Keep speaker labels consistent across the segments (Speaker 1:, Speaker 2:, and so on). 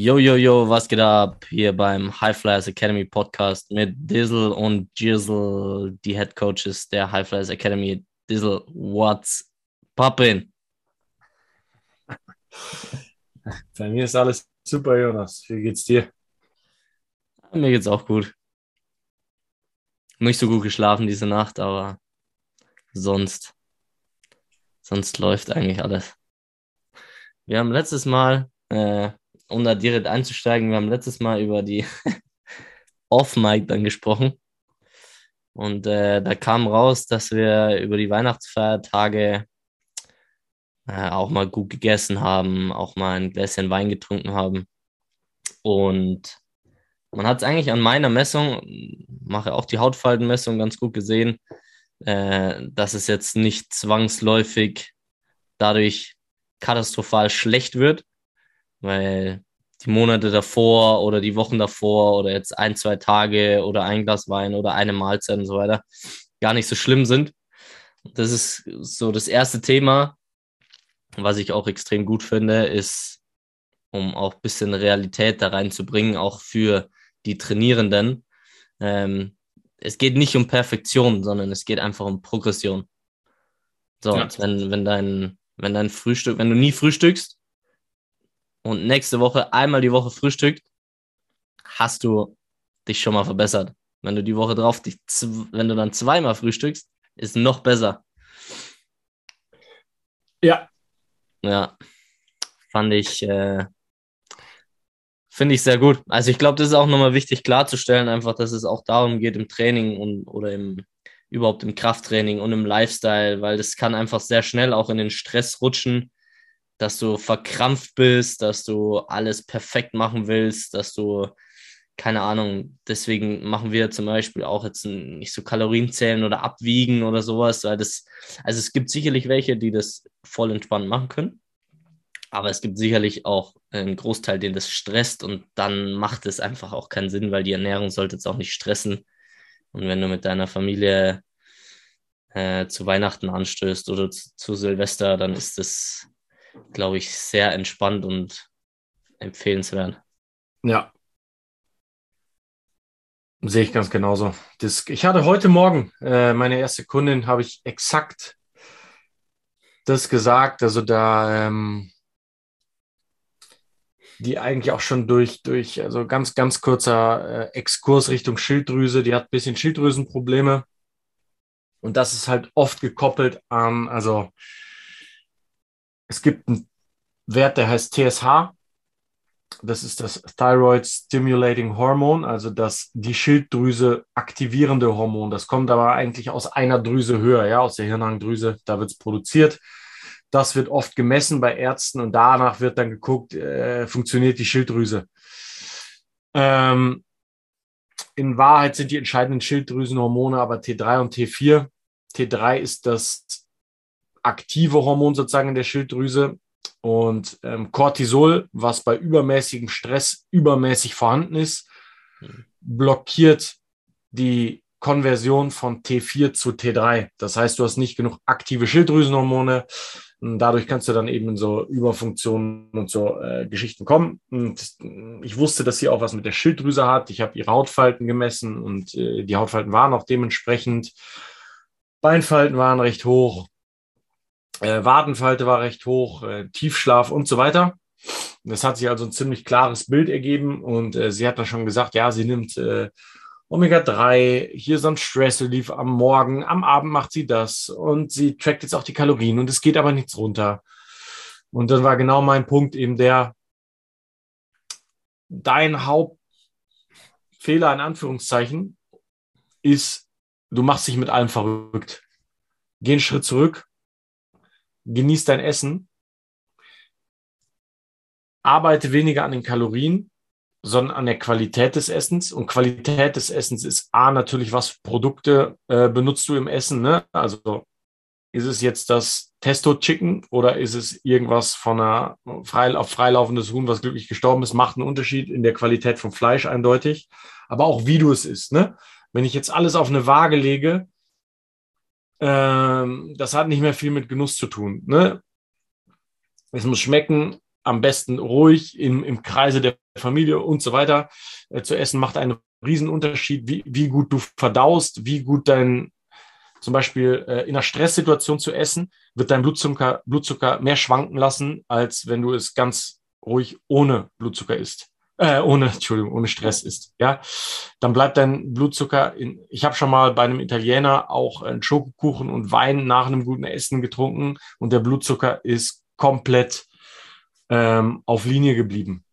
Speaker 1: Yo, yo, yo, was geht ab hier beim High Flyers Academy Podcast mit Dizzle und Jizzle, die Head Coaches der High Flyers Academy. Dizzle, what's poppin'?
Speaker 2: Bei mir ist alles super, Jonas. Wie geht's dir?
Speaker 1: Mir geht's auch gut. Nicht so gut geschlafen diese Nacht, aber sonst, sonst läuft eigentlich alles. Wir haben letztes Mal äh, um da direkt einzusteigen, wir haben letztes Mal über die Off-Mic dann gesprochen. Und äh, da kam raus, dass wir über die Weihnachtsfeiertage äh, auch mal gut gegessen haben, auch mal ein Gläschen Wein getrunken haben. Und man hat es eigentlich an meiner Messung, mache auch die Hautfaltenmessung ganz gut gesehen, äh, dass es jetzt nicht zwangsläufig dadurch katastrophal schlecht wird, weil die Monate davor oder die Wochen davor oder jetzt ein, zwei Tage oder ein Glas Wein oder eine Mahlzeit und so weiter gar nicht so schlimm sind. Das ist so das erste Thema, was ich auch extrem gut finde, ist, um auch ein bisschen Realität da reinzubringen, auch für die Trainierenden. Ähm, es geht nicht um Perfektion, sondern es geht einfach um Progression. So, ja. wenn, wenn dein, wenn dein Frühstück, wenn du nie frühstückst, und nächste Woche einmal die Woche frühstückt, hast du dich schon mal verbessert. Wenn du die Woche drauf, dich, wenn du dann zweimal frühstückst, ist noch besser.
Speaker 2: Ja.
Speaker 1: Ja. Fand ich, äh, finde ich sehr gut. Also ich glaube, das ist auch nochmal wichtig klarzustellen, einfach, dass es auch darum geht im Training und oder im überhaupt im Krafttraining und im Lifestyle, weil das kann einfach sehr schnell auch in den Stress rutschen, dass du verkrampft bist, dass du alles perfekt machen willst, dass du, keine Ahnung, deswegen machen wir zum Beispiel auch jetzt nicht so Kalorien zählen oder abwiegen oder sowas, weil das, also es gibt sicherlich welche, die das voll entspannt machen können, aber es gibt sicherlich auch einen Großteil, den das stresst und dann macht es einfach auch keinen Sinn, weil die Ernährung sollte jetzt auch nicht stressen. Und wenn du mit deiner Familie äh, zu Weihnachten anstößt oder zu, zu Silvester, dann ist das glaube ich, sehr entspannt und empfehlenswert.
Speaker 2: Ja. Sehe ich ganz genauso. Das, ich hatte heute Morgen, äh, meine erste Kundin, habe ich exakt das gesagt. Also da ähm, die eigentlich auch schon durch, durch also ganz, ganz kurzer äh, Exkurs Richtung Schilddrüse, die hat ein bisschen Schilddrüsenprobleme. Und das ist halt oft gekoppelt an, also es gibt einen Wert, der heißt TSH. Das ist das Thyroid Stimulating Hormone, also das die Schilddrüse aktivierende Hormon. Das kommt aber eigentlich aus einer Drüse höher, ja, aus der Hirnhangdrüse. Da wird es produziert. Das wird oft gemessen bei Ärzten und danach wird dann geguckt, äh, funktioniert die Schilddrüse. Ähm, in Wahrheit sind die entscheidenden Schilddrüsenhormone aber T3 und T4. T3 ist das aktive Hormon sozusagen in der Schilddrüse. Und ähm, Cortisol, was bei übermäßigem Stress übermäßig vorhanden ist, blockiert die Konversion von T4 zu T3. Das heißt, du hast nicht genug aktive Schilddrüsenhormone. Und dadurch kannst du dann eben in so Überfunktionen und so äh, Geschichten kommen. Und ich wusste, dass sie auch was mit der Schilddrüse hat. Ich habe ihre Hautfalten gemessen und äh, die Hautfalten waren auch dementsprechend. Beinfalten waren recht hoch, äh, Wadenfalte war recht hoch, äh, Tiefschlaf und so weiter. Das hat sich also ein ziemlich klares Bild ergeben und äh, sie hat dann schon gesagt, ja, sie nimmt äh, Omega-3, hier so ein Stress Relief am Morgen, am Abend macht sie das und sie trackt jetzt auch die Kalorien und es geht aber nichts runter. Und dann war genau mein Punkt eben der, dein Hauptfehler in Anführungszeichen ist, du machst dich mit allem verrückt. Geh einen Schritt zurück, genieß dein Essen, arbeite weniger an den Kalorien, sondern an der Qualität des Essens. Und Qualität des Essens ist A, natürlich, was Produkte äh, benutzt du im Essen. Ne? Also ist es jetzt das Testo-Chicken oder ist es irgendwas von einer frei, auf freilaufendes Huhn, was glücklich gestorben ist, macht einen Unterschied in der Qualität vom Fleisch eindeutig. Aber auch wie du es isst. Ne? Wenn ich jetzt alles auf eine Waage lege, ähm, das hat nicht mehr viel mit Genuss zu tun. Ne? Es muss schmecken, am besten ruhig im, im Kreise der Familie und so weiter äh, zu essen, macht einen Riesenunterschied, wie, wie gut du verdaust, wie gut dein, zum Beispiel äh, in einer Stresssituation zu essen, wird dein Blutzucker, Blutzucker mehr schwanken lassen, als wenn du es ganz ruhig ohne Blutzucker isst. Äh, ohne, Entschuldigung, ohne Stress isst. Ja, dann bleibt dein Blutzucker in. Ich habe schon mal bei einem Italiener auch einen Schokokuchen und Wein nach einem guten Essen getrunken und der Blutzucker ist komplett ähm, auf Linie geblieben.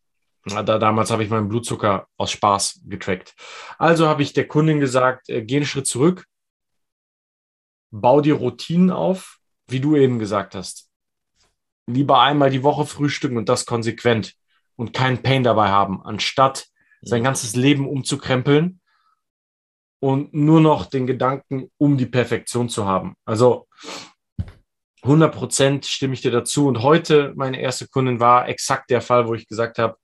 Speaker 2: Da, damals habe ich meinen Blutzucker aus Spaß getrackt. Also habe ich der Kundin gesagt, äh, geh einen Schritt zurück, bau dir Routinen auf, wie du eben gesagt hast. Lieber einmal die Woche frühstücken und das konsequent und keinen Pain dabei haben, anstatt sein ganzes Leben umzukrempeln und nur noch den Gedanken um die Perfektion zu haben. Also 100 Prozent stimme ich dir dazu. Und heute meine erste Kundin war exakt der Fall, wo ich gesagt habe,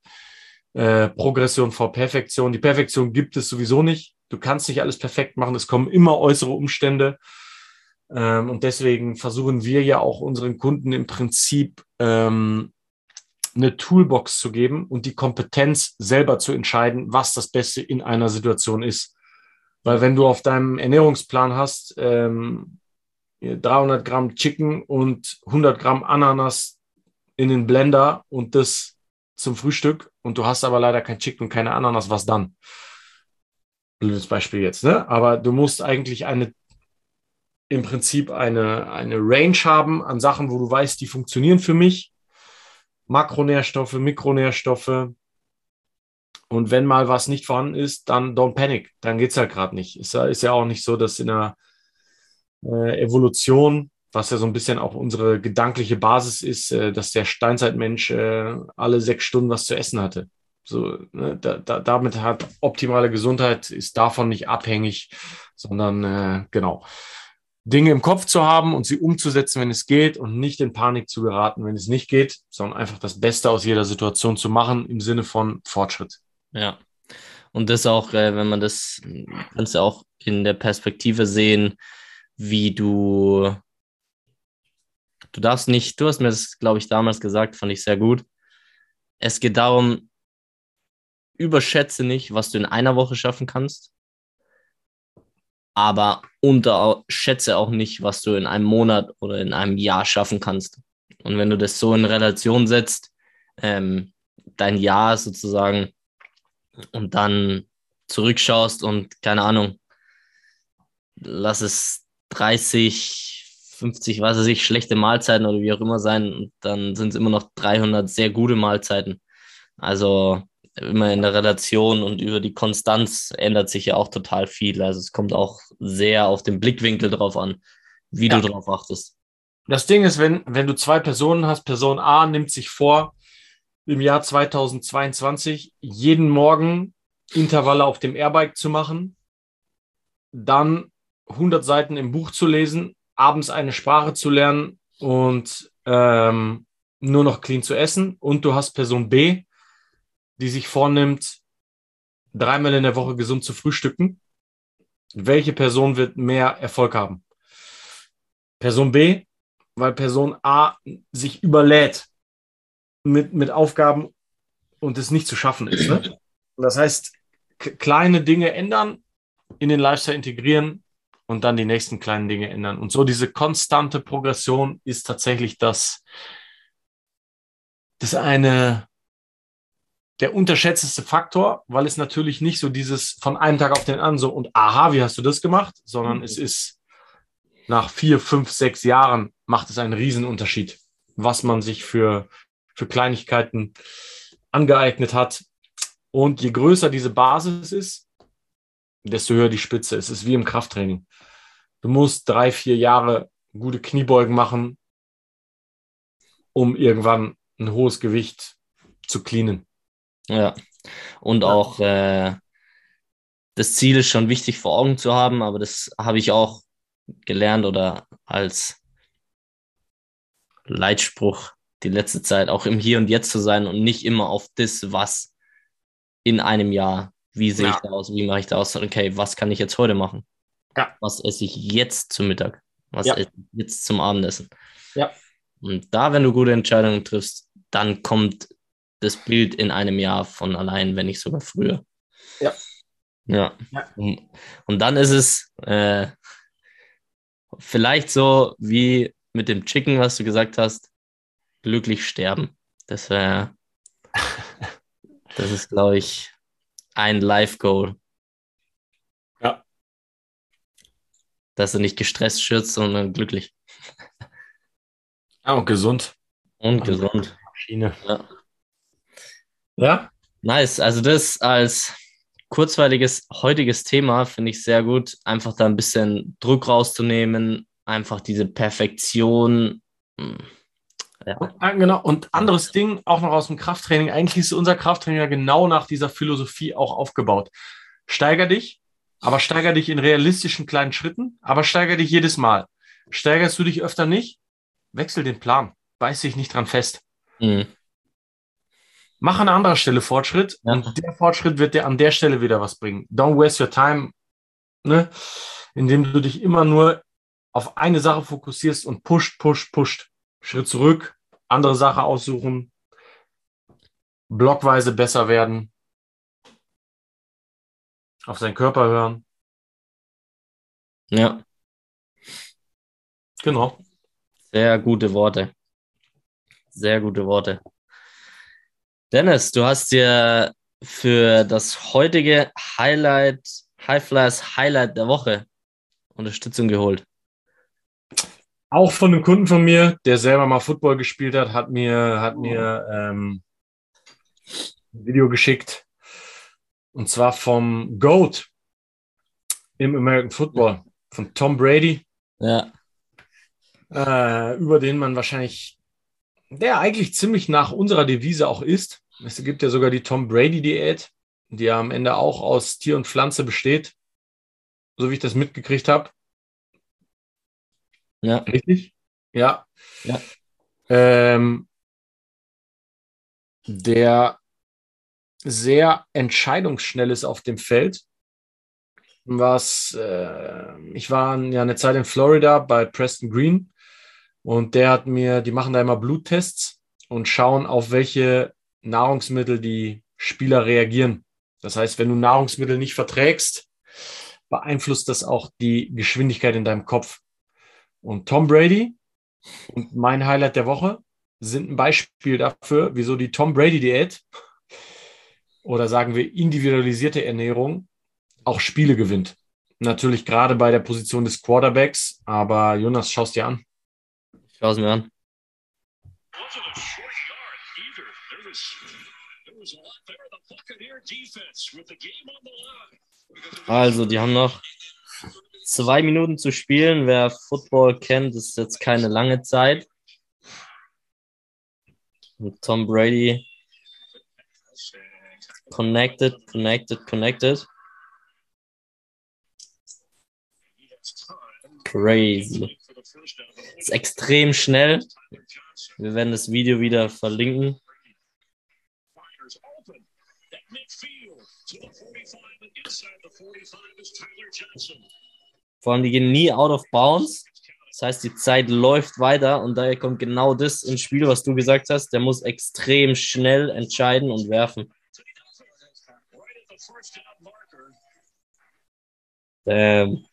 Speaker 2: äh, Progression vor Perfektion. Die Perfektion gibt es sowieso nicht. Du kannst nicht alles perfekt machen. Es kommen immer äußere Umstände. Ähm, und deswegen versuchen wir ja auch unseren Kunden im Prinzip ähm, eine Toolbox zu geben und die Kompetenz selber zu entscheiden, was das Beste in einer Situation ist. Weil wenn du auf deinem Ernährungsplan hast, ähm, 300 Gramm Chicken und 100 Gramm Ananas in den Blender und das zum Frühstück und du hast aber leider kein Chicken und keine Ananas, was dann? Blödes Beispiel jetzt, ne? Aber du musst eigentlich eine, im Prinzip eine, eine Range haben an Sachen, wo du weißt, die funktionieren für mich. Makronährstoffe, Mikronährstoffe. Und wenn mal was nicht vorhanden ist, dann don't panic. Dann geht es halt gerade nicht. Ist, ist ja auch nicht so, dass in der äh, Evolution, was ja so ein bisschen auch unsere gedankliche Basis ist, äh, dass der Steinzeitmensch äh, alle sechs Stunden was zu essen hatte. So, ne, da, da, damit hat optimale Gesundheit, ist davon nicht abhängig, sondern äh, genau. Dinge im Kopf zu haben und sie umzusetzen, wenn es geht und nicht in Panik zu geraten, wenn es nicht geht, sondern einfach das Beste aus jeder Situation zu machen im Sinne von Fortschritt.
Speaker 1: Ja. Und das auch, äh, wenn man das, kannst du auch in der Perspektive sehen, wie du, du darfst nicht, du hast mir das, glaube ich, damals gesagt, fand ich sehr gut. Es geht darum, überschätze nicht, was du in einer Woche schaffen kannst, aber unterschätze auch nicht, was du in einem Monat oder in einem Jahr schaffen kannst. Und wenn du das so in Relation setzt, ähm, dein Jahr sozusagen, und dann zurückschaust und keine Ahnung, lass es 30, 50, was weiß ich, schlechte Mahlzeiten oder wie auch immer sein. Und dann sind es immer noch 300 sehr gute Mahlzeiten. Also immer in der Relation und über die Konstanz ändert sich ja auch total viel. Also es kommt auch sehr auf den Blickwinkel drauf an, wie ja. du drauf achtest.
Speaker 2: Das Ding ist, wenn, wenn du zwei Personen hast, Person A nimmt sich vor, im Jahr 2022 jeden Morgen Intervalle auf dem Airbike zu machen, dann 100 Seiten im Buch zu lesen, abends eine Sprache zu lernen und ähm, nur noch clean zu essen. Und du hast Person B, die sich vornimmt, dreimal in der Woche gesund zu frühstücken. Welche Person wird mehr Erfolg haben? Person B, weil Person A sich überlädt mit, mit Aufgaben und es nicht zu schaffen ist. Ne? Das heißt, kleine Dinge ändern, in den Lifestyle integrieren und dann die nächsten kleinen Dinge ändern. Und so diese konstante Progression ist tatsächlich das, das eine, der unterschätzteste Faktor, weil es natürlich nicht so dieses von einem Tag auf den anderen so und aha, wie hast du das gemacht, sondern mhm. es ist nach vier, fünf, sechs Jahren macht es einen Riesenunterschied, was man sich für, für Kleinigkeiten angeeignet hat. Und je größer diese Basis ist, desto höher die Spitze. Es ist wie im Krafttraining. Du musst drei, vier Jahre gute Kniebeugen machen, um irgendwann ein hohes Gewicht zu cleanen.
Speaker 1: Ja, und auch äh, das Ziel ist schon wichtig vor Augen zu haben, aber das habe ich auch gelernt oder als Leitspruch die letzte Zeit auch im Hier und Jetzt zu sein und nicht immer auf das, was in einem Jahr wie sehe ja. ich da aus? Wie mache ich da aus? Okay, was kann ich jetzt heute machen? Ja. Was esse ich jetzt zum Mittag? Was ja. esse ich jetzt zum Abendessen? Ja. Und da, wenn du gute Entscheidungen triffst, dann kommt das Bild in einem Jahr von allein, wenn nicht sogar früher.
Speaker 2: Ja.
Speaker 1: Ja. ja. Und, und, dann ist es äh, vielleicht so wie mit dem Chicken, was du gesagt hast, glücklich sterben. Das wäre, das ist, glaube ich, ein Life-Goal.
Speaker 2: Ja.
Speaker 1: Dass du nicht gestresst schürzt, sondern glücklich.
Speaker 2: Ja, und gesund.
Speaker 1: Und gesund.
Speaker 2: Maschine.
Speaker 1: Ja.
Speaker 2: Ja.
Speaker 1: Nice. Also das als kurzweiliges heutiges Thema finde ich sehr gut, einfach da ein bisschen Druck rauszunehmen, einfach diese Perfektion. Hm,
Speaker 2: ja. Ah, genau. Und anderes Ding, auch noch aus dem Krafttraining. Eigentlich ist unser Krafttraining ja genau nach dieser Philosophie auch aufgebaut. Steiger dich, aber steiger dich in realistischen kleinen Schritten, aber steiger dich jedes Mal. Steigerst du dich öfter nicht, wechsel den Plan, beiß dich nicht dran fest. Mhm. Mach an anderer Stelle Fortschritt ja. und der Fortschritt wird dir an der Stelle wieder was bringen. Don't waste your time, ne? indem du dich immer nur auf eine Sache fokussierst und pusht, pusht, pusht. Schritt zurück, andere Sache aussuchen, blockweise besser werden, auf seinen Körper hören.
Speaker 1: Ja.
Speaker 2: Genau.
Speaker 1: Sehr gute Worte. Sehr gute Worte. Dennis, du hast dir für das heutige Highlight, High Flyers Highlight der Woche Unterstützung geholt.
Speaker 2: Auch von einem Kunden von mir, der selber mal Football gespielt hat, hat mir, hat mir ähm, ein Video geschickt. Und zwar vom GOAT im American Football, von Tom Brady.
Speaker 1: Ja.
Speaker 2: Äh, über den man wahrscheinlich der eigentlich ziemlich nach unserer Devise auch ist. Es gibt ja sogar die Tom Brady-Diät, die ja am Ende auch aus Tier und Pflanze besteht, so wie ich das mitgekriegt habe.
Speaker 1: Ja.
Speaker 2: Richtig? Ja.
Speaker 1: ja.
Speaker 2: Ähm, der sehr entscheidungsschnell ist auf dem Feld. Was, äh, ich war ja eine Zeit in Florida bei Preston Green und der hat mir, die machen da immer Bluttests und schauen, auf welche Nahrungsmittel die Spieler reagieren. Das heißt, wenn du Nahrungsmittel nicht verträgst, beeinflusst das auch die Geschwindigkeit in deinem Kopf. Und Tom Brady und mein Highlight der Woche sind ein Beispiel dafür, wieso die Tom Brady-Diät oder sagen wir individualisierte Ernährung auch Spiele gewinnt. Natürlich gerade bei der Position des Quarterbacks, aber Jonas, schaust dir an.
Speaker 1: Schau es mir an. Also, die haben noch zwei Minuten zu spielen. Wer Football kennt, ist jetzt keine lange Zeit. Und Tom Brady connected, connected, connected. Crazy. Ist extrem schnell. Wir werden das Video wieder verlinken. Vor allem, die gehen nie out of bounds. Das heißt, die Zeit läuft weiter und daher kommt genau das ins Spiel, was du gesagt hast. Der muss extrem schnell entscheiden und werfen. Ähm,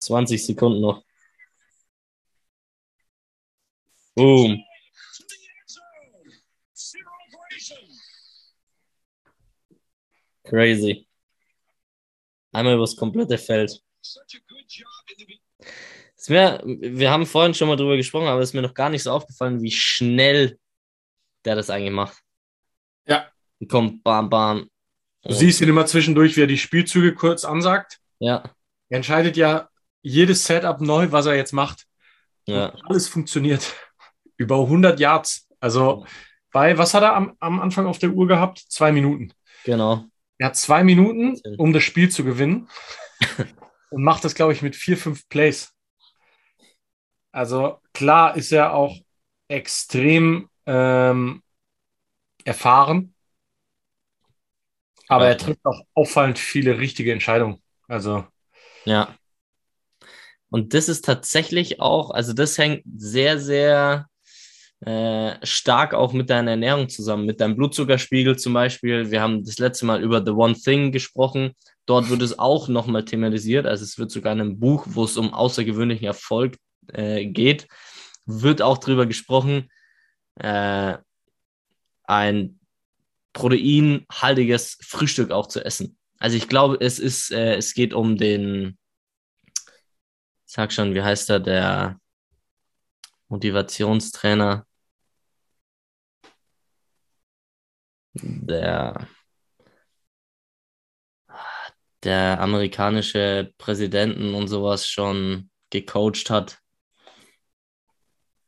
Speaker 1: 20 Sekunden noch. Boom. Crazy. Einmal übers komplette Feld. Mir, wir haben vorhin schon mal drüber gesprochen, aber es ist mir noch gar nicht so aufgefallen, wie schnell der das eigentlich macht.
Speaker 2: Ja.
Speaker 1: Kommt bam, bam.
Speaker 2: Du siehst ihn immer zwischendurch, wie er die Spielzüge kurz ansagt.
Speaker 1: Ja.
Speaker 2: Er entscheidet ja jedes Setup neu, was er jetzt macht.
Speaker 1: Ja.
Speaker 2: alles funktioniert. Über 100 Yards. Also bei, was hat er am, am Anfang auf der Uhr gehabt? Zwei Minuten.
Speaker 1: Genau.
Speaker 2: Er hat zwei Minuten, um das Spiel zu gewinnen. und macht das, glaube ich, mit vier, fünf Plays. Also klar ist er auch extrem ähm, erfahren. Aber er trifft auch auffallend viele richtige Entscheidungen. Also.
Speaker 1: Ja. Und das ist tatsächlich auch, also das hängt sehr, sehr äh, stark auch mit deiner Ernährung zusammen, mit deinem Blutzuckerspiegel zum Beispiel. Wir haben das letzte Mal über The One Thing gesprochen. Dort wird es auch nochmal thematisiert. Also es wird sogar in einem Buch, wo es um außergewöhnlichen Erfolg äh, geht, wird auch darüber gesprochen, äh, ein proteinhaltiges Frühstück auch zu essen. Also ich glaube, es ist, äh, es geht um den, ich sag schon, wie heißt er, der Motivationstrainer, der, der amerikanische Präsidenten und sowas schon gecoacht hat.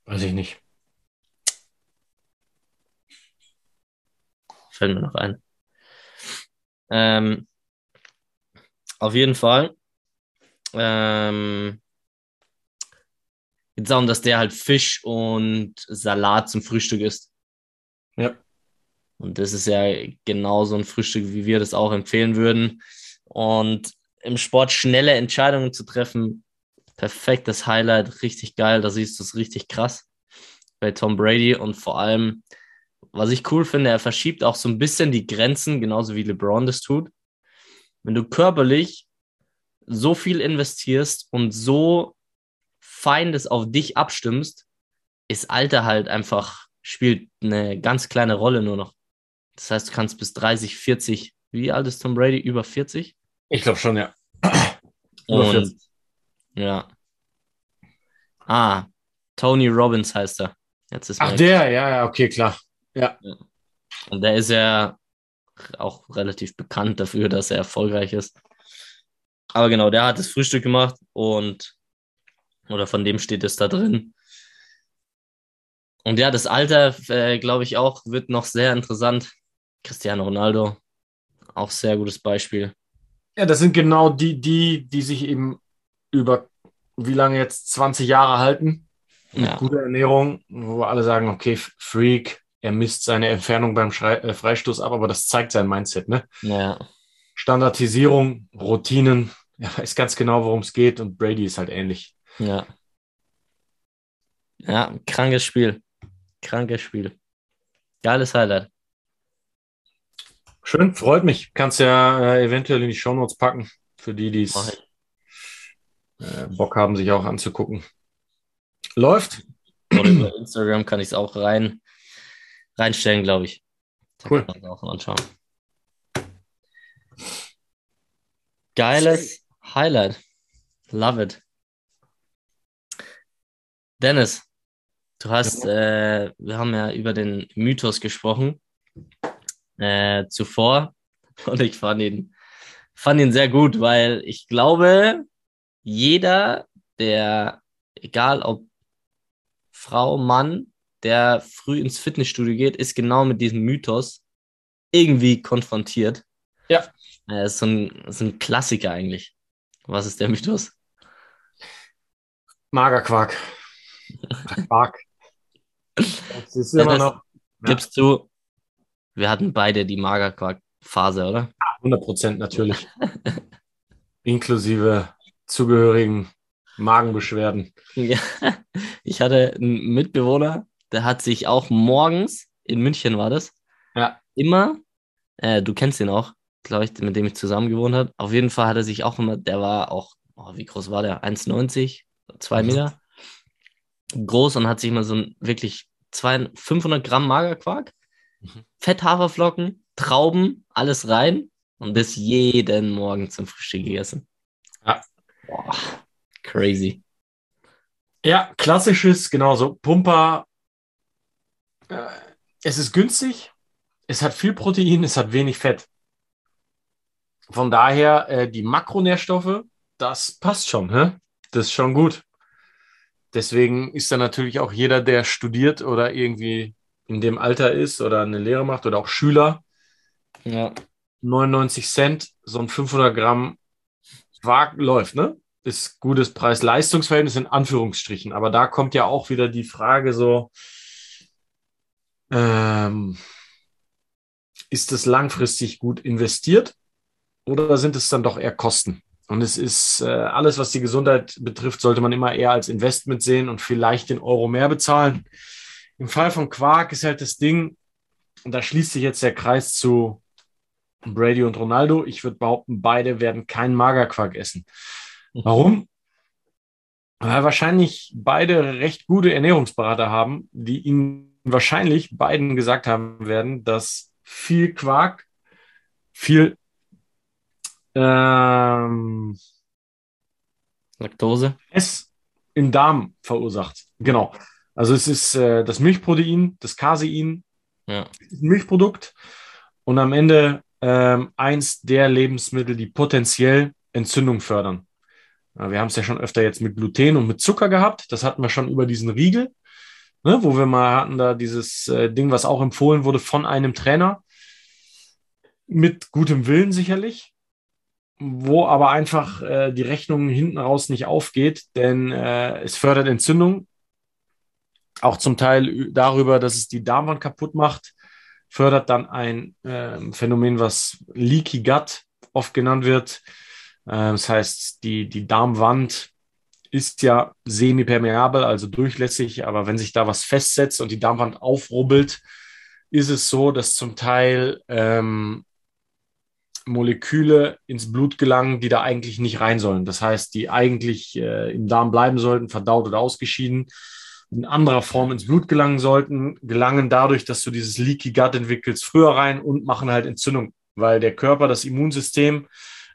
Speaker 2: Weiß ich nicht.
Speaker 1: Fällt mir noch ein. Ähm, auf jeden Fall. Ähm, geht darum, dass der halt Fisch und Salat zum Frühstück isst.
Speaker 2: Ja.
Speaker 1: Und das ist ja genau so ein Frühstück, wie wir das auch empfehlen würden. Und im Sport schnelle Entscheidungen zu treffen, perfektes Highlight, richtig geil. Da siehst du es richtig krass bei Tom Brady und vor allem, was ich cool finde, er verschiebt auch so ein bisschen die Grenzen, genauso wie LeBron das tut. Wenn du körperlich so viel investierst und so fein das auf dich abstimmst, ist Alter halt einfach, spielt eine ganz kleine Rolle nur noch. Das heißt, du kannst bis 30, 40, wie alt ist Tom Brady? Über 40?
Speaker 2: Ich glaube schon, ja.
Speaker 1: Und, ja. Ah, Tony Robbins heißt er.
Speaker 2: Jetzt ist Ach, der, ja, ja, okay, klar. Ja.
Speaker 1: Und der ist ja auch relativ bekannt dafür, dass er erfolgreich ist. Aber genau, der hat das Frühstück gemacht und oder von dem steht es da drin. Und ja, das Alter, äh, glaube ich, auch wird noch sehr interessant. Cristiano Ronaldo, auch sehr gutes Beispiel.
Speaker 2: Ja, das sind genau die, die, die sich eben über wie lange jetzt 20 Jahre halten mit ja. guter Ernährung, wo alle sagen, okay, Freak, er misst seine Entfernung beim Schrei äh, Freistoß ab, aber das zeigt sein Mindset, ne?
Speaker 1: Ja.
Speaker 2: Standardisierung, Routinen, er weiß ganz genau, worum es geht und Brady ist halt ähnlich.
Speaker 1: Ja. Ja, krankes Spiel. Krankes Spiel. Geiles Highlight.
Speaker 2: Schön, freut mich. Kannst ja äh, eventuell in die Shownotes packen, für die, die es äh, Bock haben, sich auch anzugucken. Läuft.
Speaker 1: Oder über Instagram kann ich es auch rein, reinstellen, glaube ich.
Speaker 2: Da cool.
Speaker 1: Kann man auch anschauen. Geiles Highlight. Love it. Dennis, du hast, ja. äh, wir haben ja über den Mythos gesprochen äh, zuvor und ich fand ihn, fand ihn sehr gut, weil ich glaube, jeder, der, egal ob Frau, Mann, der früh ins Fitnessstudio geht, ist genau mit diesem Mythos irgendwie konfrontiert.
Speaker 2: Ja.
Speaker 1: Äh, ist so ein, so ein Klassiker eigentlich. Was ist der Mythos?
Speaker 2: Magerquark. Quark.
Speaker 1: Das ist immer ja, das noch. Gibst du, wir hatten beide die Magerquark-Phase, oder?
Speaker 2: 100 Prozent natürlich. Inklusive zugehörigen Magenbeschwerden.
Speaker 1: Ja, ich hatte einen Mitbewohner, der hat sich auch morgens, in München war das,
Speaker 2: ja.
Speaker 1: immer, äh, du kennst ihn auch, glaube ich, mit dem ich zusammen gewohnt habe. Auf jeden Fall hat er sich auch immer, der war auch, oh, wie groß war der? 1,90, 2 mhm. Meter groß und hat sich immer so ein wirklich 200, 500 Gramm Magerquark, mhm. Fetthaferflocken, Trauben, alles rein und das jeden Morgen zum Frühstück gegessen.
Speaker 2: Ja.
Speaker 1: Boah, crazy.
Speaker 2: Ja, klassisches, genauso. Pumper. Äh, es ist günstig, es hat viel Protein, es hat wenig Fett. Von daher, äh, die Makronährstoffe, das passt schon. Hä? Das ist schon gut. Deswegen ist da natürlich auch jeder, der studiert oder irgendwie in dem Alter ist oder eine Lehre macht oder auch Schüler.
Speaker 1: Ja.
Speaker 2: 99 Cent, so ein 500 Gramm Quark läuft, ne? Ist gutes Preis-Leistungsverhältnis in Anführungsstrichen. Aber da kommt ja auch wieder die Frage so, ähm, ist es langfristig gut investiert oder sind es dann doch eher Kosten? Und es ist äh, alles, was die Gesundheit betrifft, sollte man immer eher als Investment sehen und vielleicht den Euro mehr bezahlen. Im Fall von Quark ist halt das Ding, und da schließt sich jetzt der Kreis zu Brady und Ronaldo. Ich würde behaupten, beide werden keinen Magerquark essen. Warum? Weil wahrscheinlich beide recht gute Ernährungsberater haben, die ihnen wahrscheinlich beiden gesagt haben werden, dass viel Quark, viel ähm,
Speaker 1: Laktose.
Speaker 2: Es im Darm verursacht. Genau. Also es ist äh, das Milchprotein, das Casein,
Speaker 1: Ja.
Speaker 2: ein Milchprodukt und am Ende ähm, eins der Lebensmittel, die potenziell Entzündung fördern. Ja, wir haben es ja schon öfter jetzt mit Gluten und mit Zucker gehabt. Das hatten wir schon über diesen Riegel, ne, wo wir mal hatten da dieses äh, Ding, was auch empfohlen wurde von einem Trainer. Mit gutem Willen sicherlich, wo aber einfach äh, die Rechnung hinten raus nicht aufgeht, denn äh, es fördert Entzündung. Auch zum Teil darüber, dass es die Darmwand kaputt macht, fördert dann ein ähm, Phänomen, was Leaky Gut oft genannt wird. Ähm, das heißt, die, die Darmwand ist ja semipermeabel, also durchlässig, aber wenn sich da was festsetzt und die Darmwand aufrubbelt, ist es so, dass zum Teil ähm, Moleküle ins Blut gelangen, die da eigentlich nicht rein sollen. Das heißt, die eigentlich äh, im Darm bleiben sollten, verdaut oder ausgeschieden, in anderer Form ins Blut gelangen sollten, gelangen dadurch, dass du dieses Leaky Gut entwickelst, früher rein und machen halt Entzündung, weil der Körper, das Immunsystem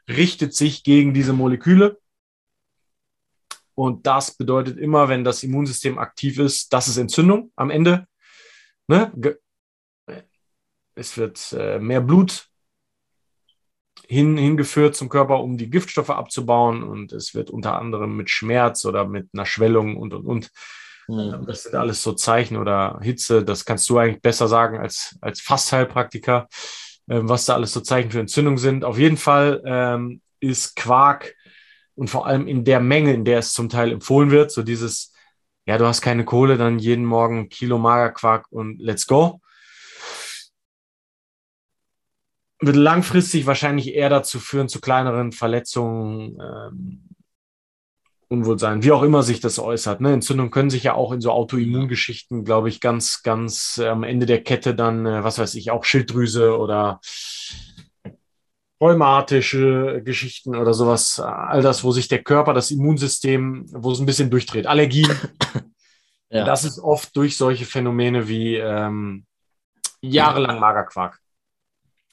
Speaker 2: richtet sich gegen diese Moleküle. Und das bedeutet immer, wenn das Immunsystem aktiv ist, das ist Entzündung am Ende. Ne? Es wird äh, mehr Blut hin, hingeführt zum Körper, um die Giftstoffe abzubauen. Und es wird unter anderem mit Schmerz oder mit einer Schwellung und, und, und.
Speaker 1: Mhm.
Speaker 2: Das sind alles so Zeichen oder Hitze. Das kannst du eigentlich besser sagen als, als Fastheilpraktiker, ähm, was da alles so Zeichen für Entzündung sind. Auf jeden Fall ähm, ist Quark und vor allem in der Menge, in der es zum Teil empfohlen wird, so dieses, ja, du hast keine Kohle, dann jeden Morgen Kilo Magerquark und let's go. Wird langfristig wahrscheinlich eher dazu führen, zu kleineren Verletzungen, ähm, Unwohlsein, wie auch immer sich das äußert. Ne? Entzündungen können sich ja auch in so Autoimmungeschichten, glaube ich, ganz, ganz äh, am Ende der Kette dann, äh, was weiß ich, auch Schilddrüse oder rheumatische Geschichten oder sowas. All das, wo sich der Körper, das Immunsystem, wo es ein bisschen durchdreht. Allergien.
Speaker 1: Ja.
Speaker 2: Das ist oft durch solche Phänomene wie ähm, jahrelang Magerquark.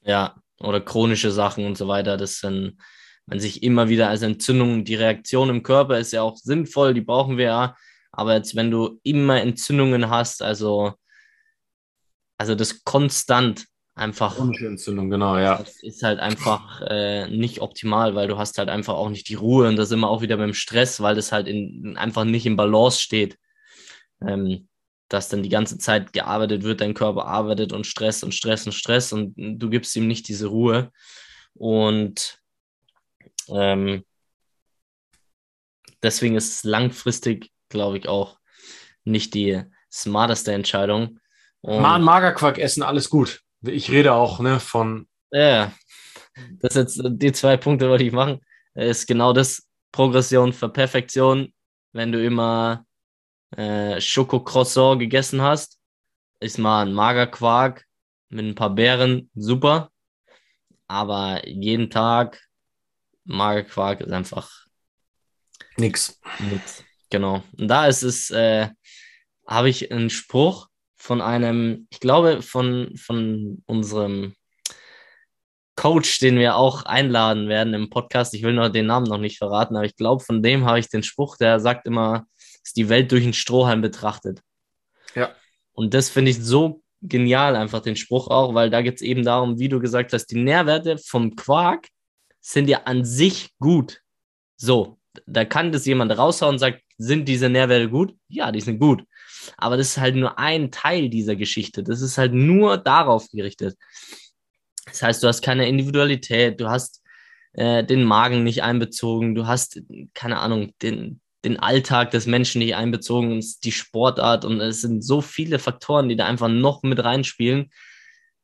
Speaker 1: Ja, oder chronische Sachen und so weiter. Das sind, wenn sich immer wieder als Entzündung, die Reaktion im Körper ist ja auch sinnvoll, die brauchen wir ja. Aber jetzt, wenn du immer Entzündungen hast, also, also das konstant einfach,
Speaker 2: Chronische Entzündung, genau, ja.
Speaker 1: das ist halt einfach äh, nicht optimal, weil du hast halt einfach auch nicht die Ruhe und das immer auch wieder beim Stress, weil das halt in, einfach nicht im Balance steht. Ähm, dass dann die ganze Zeit gearbeitet wird, dein Körper arbeitet und Stress und Stress und Stress und du gibst ihm nicht diese Ruhe. Und ähm, deswegen ist es langfristig, glaube ich, auch nicht die smarteste Entscheidung. Und,
Speaker 2: Mal ein Magerquark essen, alles gut. Ich rede auch ne, von
Speaker 1: ja, das jetzt die zwei Punkte wollte ich machen. Ist genau das Progression für Perfektion. Wenn du immer äh, Schokocroissant gegessen hast, ist mal ein Magerquark mit ein paar Beeren super. Aber jeden Tag Magerquark ist einfach
Speaker 2: nix.
Speaker 1: Nix. Genau. Und da ist es, äh, habe ich einen Spruch von einem, ich glaube, von, von unserem Coach, den wir auch einladen werden im Podcast. Ich will noch den Namen noch nicht verraten, aber ich glaube, von dem habe ich den Spruch, der sagt immer, ist die Welt durch einen Strohhalm betrachtet.
Speaker 2: Ja.
Speaker 1: Und das finde ich so genial, einfach den Spruch auch, weil da geht es eben darum, wie du gesagt hast, die Nährwerte vom Quark sind ja an sich gut. So, da kann das jemand raushauen und sagt, sind diese Nährwerte gut? Ja, die sind gut. Aber das ist halt nur ein Teil dieser Geschichte. Das ist halt nur darauf gerichtet. Das heißt, du hast keine Individualität, du hast äh, den Magen nicht einbezogen, du hast, keine Ahnung, den, den Alltag des Menschen nicht einbezogen, die Sportart und es sind so viele Faktoren, die da einfach noch mit reinspielen,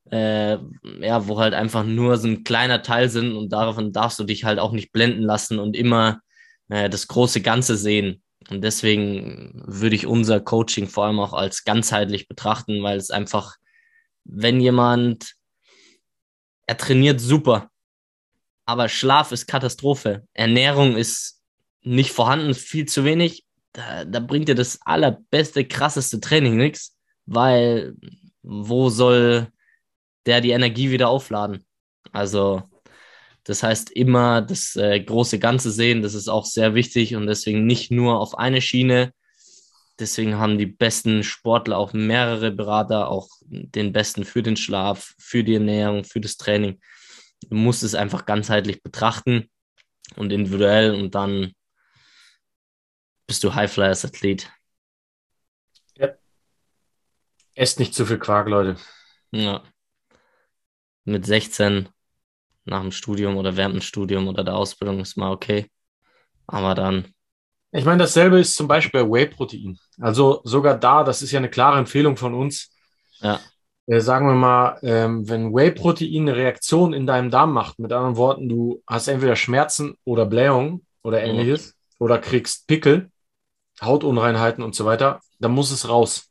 Speaker 1: äh, ja, wo halt einfach nur so ein kleiner Teil sind und davon darfst du dich halt auch nicht blenden lassen und immer äh, das große Ganze sehen. Und deswegen würde ich unser Coaching vor allem auch als ganzheitlich betrachten, weil es einfach, wenn jemand, er trainiert super, aber Schlaf ist Katastrophe, Ernährung ist nicht vorhanden, viel zu wenig, da, da bringt dir das allerbeste, krasseste Training nichts, weil wo soll der die Energie wieder aufladen? Also das heißt, immer das äh, große Ganze sehen, das ist auch sehr wichtig und deswegen nicht nur auf eine Schiene. Deswegen haben die besten Sportler auch mehrere Berater, auch den besten für den Schlaf, für die Ernährung, für das Training. Du musst es einfach ganzheitlich betrachten und individuell und dann bist du Highflyer als Athlet.
Speaker 2: Ja. Esst nicht zu viel Quark, Leute.
Speaker 1: Ja. Mit 16 nach dem Studium oder während dem Studium oder der Ausbildung ist mal okay. Aber dann.
Speaker 2: Ich meine, dasselbe ist zum Beispiel Whey-Protein. Also sogar da, das ist ja eine klare Empfehlung von uns.
Speaker 1: Ja.
Speaker 2: Äh, sagen wir mal, ähm, wenn Whey-Protein eine Reaktion in deinem Darm macht, mit anderen Worten, du hast entweder Schmerzen oder Blähung oder ähnliches mhm. oder kriegst Pickel, Hautunreinheiten und so weiter, dann muss es raus.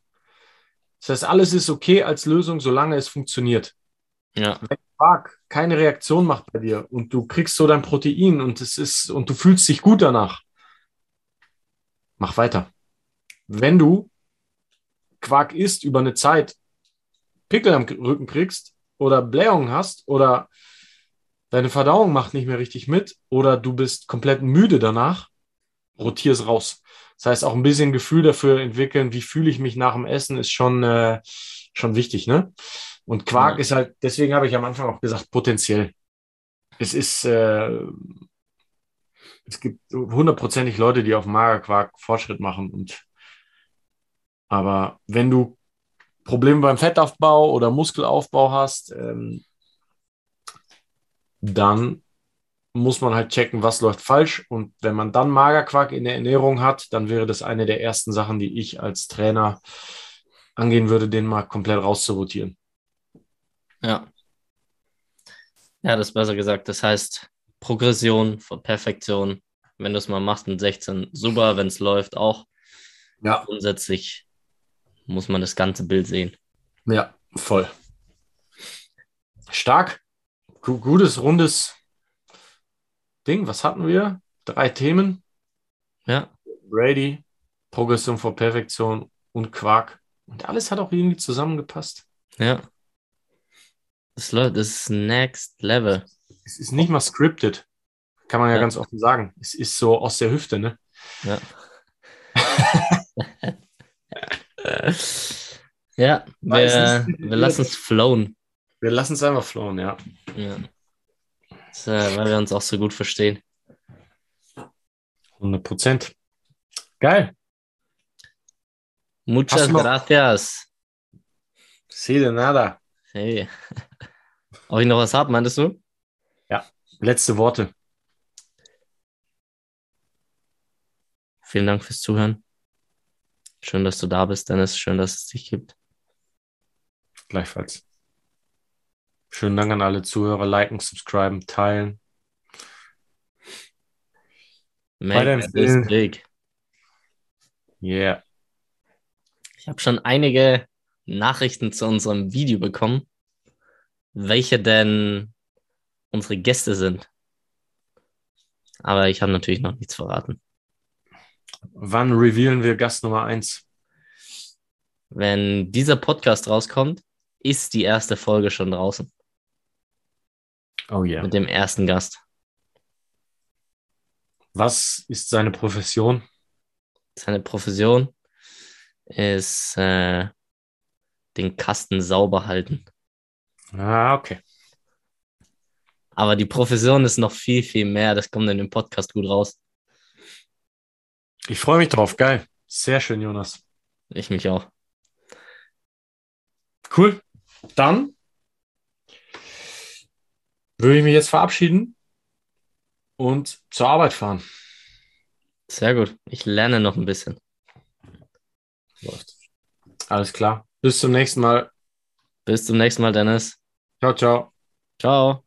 Speaker 2: Das heißt, alles ist okay als Lösung, solange es funktioniert.
Speaker 1: Ja.
Speaker 2: Wenn Quark keine Reaktion macht bei dir und du kriegst so dein Protein und es ist und du fühlst dich gut danach, mach weiter. Wenn du Quark isst über eine Zeit, Pickel am Rücken kriegst oder Blähungen hast oder deine Verdauung macht nicht mehr richtig mit oder du bist komplett müde danach, rotier es raus. Das heißt, auch ein bisschen Gefühl dafür entwickeln, wie fühle ich mich nach dem Essen, ist schon, äh, schon wichtig. Ne? Und Quark ja. ist halt, deswegen habe ich am Anfang auch gesagt, potenziell. Es ist, äh, es gibt hundertprozentig Leute, die auf Magerquark Fortschritt machen. Und aber wenn du Probleme beim Fettaufbau oder Muskelaufbau hast, ähm, dann muss man halt checken, was läuft falsch. Und wenn man dann Magerquark in der Ernährung hat, dann wäre das eine der ersten Sachen, die ich als Trainer angehen würde, den mal komplett rauszurotieren.
Speaker 1: Ja. Ja, das ist besser gesagt. Das heißt, Progression vor Perfektion. Wenn du es mal machst in 16, super. Wenn es läuft, auch.
Speaker 2: Ja.
Speaker 1: Grundsätzlich muss man das ganze Bild sehen.
Speaker 2: Ja, voll. Stark. Gutes, rundes Ding. Was hatten wir? Drei Themen.
Speaker 1: Ja.
Speaker 2: Brady, Progression vor Perfektion und Quark. Und alles hat auch irgendwie zusammengepasst.
Speaker 1: Ja. Das, ist Next Level.
Speaker 2: Es ist nicht mal scripted. Kann man ja, ja. ganz offen sagen. Es ist so aus der Hüfte, ne?
Speaker 1: Ja. ja, wir, wir lassen es flowen.
Speaker 2: Wir lassen es einfach flowen, ja.
Speaker 1: ja. Das, äh, weil wir uns auch so gut verstehen.
Speaker 2: 100 Prozent. Geil.
Speaker 1: Muchas gracias.
Speaker 2: Sí, de nada.
Speaker 1: Hey. Ob ich noch was habe, meintest du?
Speaker 2: Ja, letzte Worte.
Speaker 1: Vielen Dank fürs Zuhören. Schön, dass du da bist, Dennis. Schön, dass es dich gibt.
Speaker 2: Gleichfalls. Schönen Dank an alle Zuhörer. Liken, subscriben, teilen.
Speaker 1: Make this big.
Speaker 2: Yeah.
Speaker 1: Ich habe schon einige Nachrichten zu unserem Video bekommen welche denn unsere Gäste sind. Aber ich habe natürlich noch nichts verraten.
Speaker 2: Wann revealen wir Gast Nummer 1?
Speaker 1: Wenn dieser Podcast rauskommt, ist die erste Folge schon draußen.
Speaker 2: Oh ja. Yeah.
Speaker 1: Mit dem ersten Gast.
Speaker 2: Was ist seine Profession?
Speaker 1: Seine Profession ist äh, den Kasten sauber halten.
Speaker 2: Ah, okay.
Speaker 1: Aber die Profession ist noch viel, viel mehr. Das kommt in dem Podcast gut raus.
Speaker 2: Ich freue mich drauf. Geil. Sehr schön, Jonas.
Speaker 1: Ich mich auch.
Speaker 2: Cool. Dann würde ich mich jetzt verabschieden und zur Arbeit fahren.
Speaker 1: Sehr gut. Ich lerne noch ein bisschen.
Speaker 2: Läuft. Alles klar. Bis zum nächsten Mal.
Speaker 1: Bis zum nächsten Mal, Dennis.
Speaker 2: Ciao, ciao.
Speaker 1: Ciao.